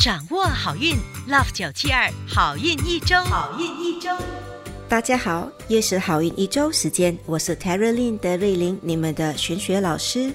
掌握好运，Love 九七二好运一周，好运一周。大家好，又是好运一周时间，我是 Terry Lin 德瑞琳，你们的玄学老师。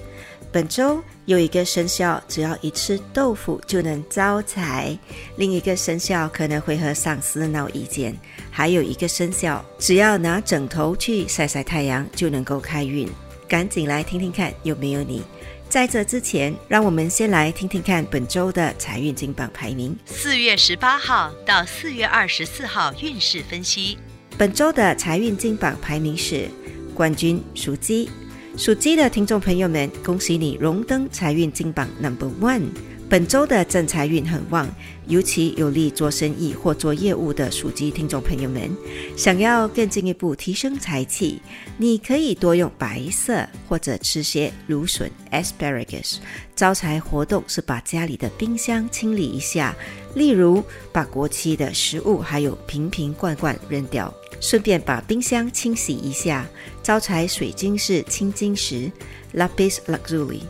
本周有一个生肖，只要一吃豆腐就能招财；另一个生肖可能会和上司闹意见；还有一个生肖，只要拿枕头去晒晒太阳就能够开运。赶紧来听听看，有没有你？在这之前，让我们先来听听看本周的财运金榜排名。四月十八号到四月二十四号运势分析。本周的财运金榜排名是冠军属鸡，属鸡的听众朋友们，恭喜你荣登财运金榜 Number One。本周的正财运很旺，尤其有利做生意或做业务的属鸡听众朋友们，想要更进一步提升财气，你可以多用白色或者吃些芦笋 （asparagus）。招财活动是把家里的冰箱清理一下，例如把过期的食物还有瓶瓶罐罐扔掉，顺便把冰箱清洗一下。招财水晶是青金石 （lapis lazuli）。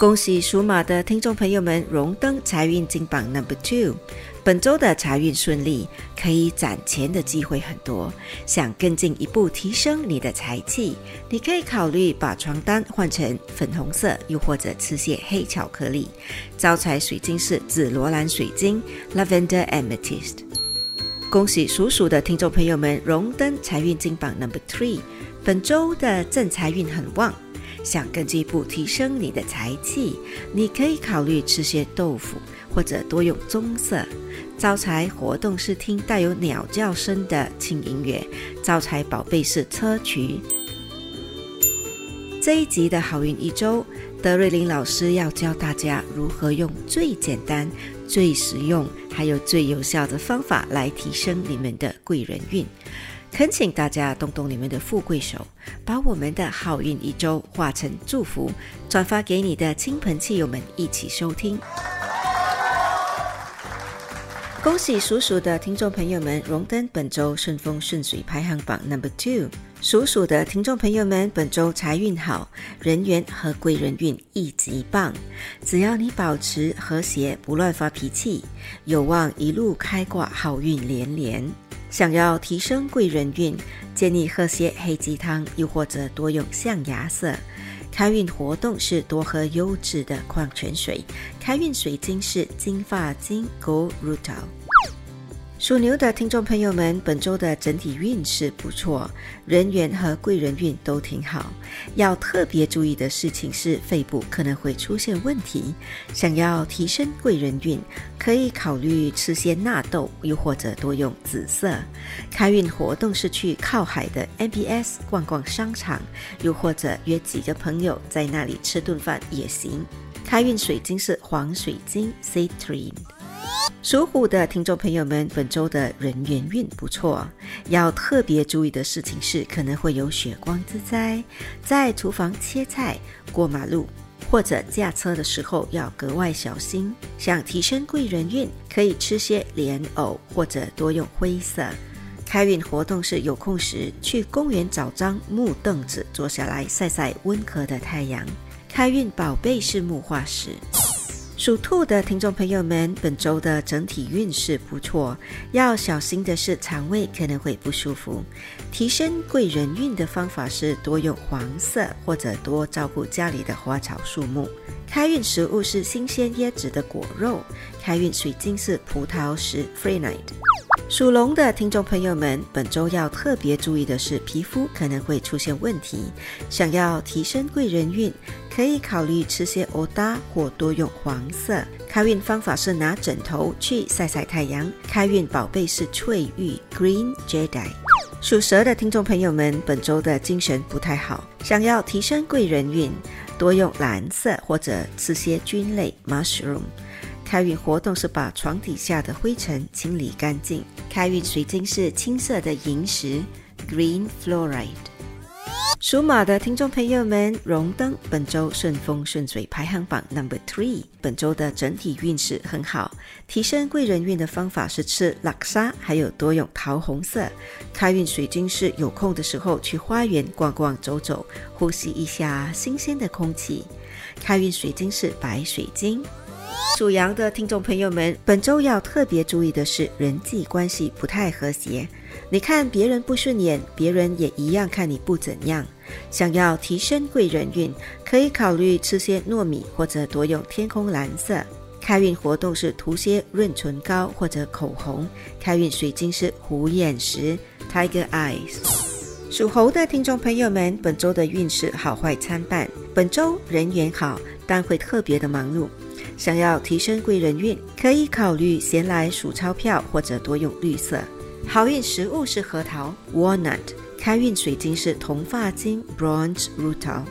恭喜属马的听众朋友们荣登财运金榜 Number Two。本周的财运顺利，可以攒钱的机会很多。想更进一步提升你的财气，你可以考虑把床单换成粉红色，又或者吃些黑巧克力。招财水晶是紫罗兰水晶 Lavender Amethyst。恭喜属鼠的听众朋友们荣登财运金榜 Number Three。本周的正财运很旺。想更进一步提升你的财气，你可以考虑吃些豆腐，或者多用棕色。招财活动是听带有鸟叫声的轻音乐。招财宝贝是砗磲。这一集的好运一周，德瑞琳老师要教大家如何用最简单、最实用，还有最有效的方法来提升你们的贵人运。恳请大家动动你们的富贵手，把我们的好运一周化成祝福，转发给你的亲朋戚友们一起收听。恭喜属鼠的听众朋友们荣登本周顺风顺水排行榜 Number Two。属鼠的听众朋友们，本周财运好，人缘和贵人运一级棒。只要你保持和谐，不乱发脾气，有望一路开挂，好运连连。想要提升贵人运，建议喝些黑鸡汤，又或者多用象牙色。开运活动是多喝优质的矿泉水。开运水晶是金发晶 Gold Rutil。属牛的听众朋友们，本周的整体运势不错，人缘和贵人运都挺好。要特别注意的事情是肺部可能会出现问题。想要提升贵人运，可以考虑吃些纳豆，又或者多用紫色。开运活动是去靠海的 MBS 逛逛商场，又或者约几个朋友在那里吃顿饭也行。开运水晶是黄水晶 Citrine。属虎的听众朋友们，本周的人缘运不错，要特别注意的事情是，可能会有血光之灾，在厨房切菜、过马路或者驾车的时候要格外小心。想提升贵人运，可以吃些莲藕或者多用灰色。开运活动是有空时去公园找张木凳子坐下来晒晒温和的太阳。开运宝贝是木化石。属兔的听众朋友们，本周的整体运势不错，要小心的是肠胃可能会不舒服。提升贵人运的方法是多用黄色，或者多照顾家里的花草树木。开运食物是新鲜椰子的果肉。开运水晶是葡萄石 （Freenite）。属龙的听众朋友们，本周要特别注意的是皮肤可能会出现问题。想要提升贵人运，可以考虑吃些欧搭或多用黄色。开运方法是拿枕头去晒晒太阳。开运宝贝是翠玉 （Green Jade）。属蛇的听众朋友们，本周的精神不太好，想要提升贵人运。多用蓝色或者吃些菌类 （mushroom）。开运活动是把床底下的灰尘清理干净。开运水晶是青色的萤石 （green fluoride）。属马的听众朋友们，荣登本周顺风顺水排行榜 number three。本周的整体运势很好，提升贵人运的方法是吃拉沙，还有多用桃红色。开运水晶是有空的时候去花园逛逛走走，呼吸一下新鲜的空气。开运水晶是白水晶。属羊的听众朋友们，本周要特别注意的是人际关系不太和谐。你看别人不顺眼，别人也一样看你不怎样。想要提升贵人运，可以考虑吃些糯米或者多用天空蓝色。开运活动是涂些润唇膏或者口红。开运水晶是虎眼石 （Tiger Eyes）。属猴的听众朋友们，本周的运势好坏参半。本周人缘好，但会特别的忙碌。想要提升贵人运，可以考虑先来数钞票或者多用绿色。好运食物是核桃 （walnut），开运水晶是铜发晶 （bronze rutil）。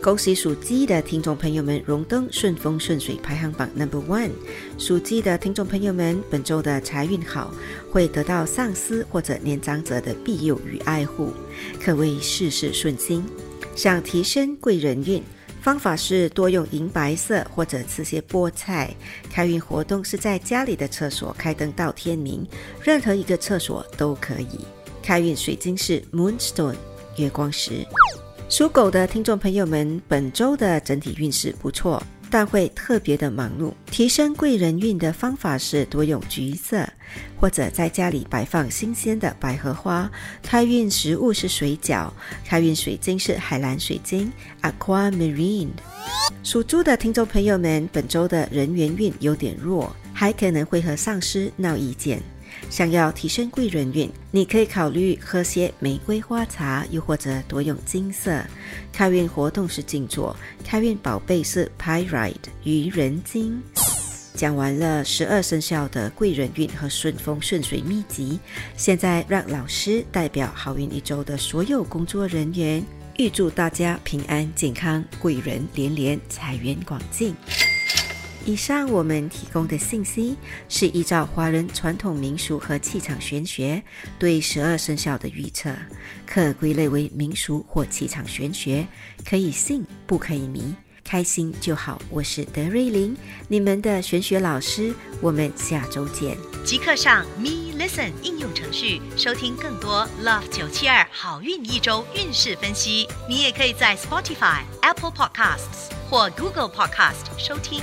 恭喜属鸡的听众朋友们荣登顺风顺水排行榜 number one。属鸡的听众朋友们，本周的财运好，会得到上司或者年长者的庇佑与爱护，可谓事事顺心。想提升贵人运。方法是多用银白色或者吃些菠菜。开运活动是在家里的厕所开灯到天明，任何一个厕所都可以。开运水晶是 Moonstone 月光石。属狗的听众朋友们，本周的整体运势不错。但会特别的忙碌。提升贵人运的方法是多用橘色，或者在家里摆放新鲜的百合花。开运食物是水饺，开运水晶是海蓝水晶 （Aquamarine）。属猪的听众朋友们，本周的人缘运有点弱，还可能会和上司闹意见。想要提升贵人运，你可以考虑喝些玫瑰花茶，又或者多用金色。开运活动是静坐，开运宝贝是 Pyrite 愚人金。讲完了十二生肖的贵人运和顺风顺水秘籍，现在让老师代表好运一周的所有工作人员，预祝大家平安健康，贵人连连，财源广进。以上我们提供的信息是依照华人传统民俗和气场玄学对十二生肖的预测，可归类为民俗或气场玄学，可以信不可以迷，开心就好。我是德瑞琳，你们的玄学老师，我们下周见。即刻上 Me Listen 应用程序收听更多 Love 九七二好运一周运势分析。你也可以在 Spotify、Apple Podcasts 或 Google Podcast 收听。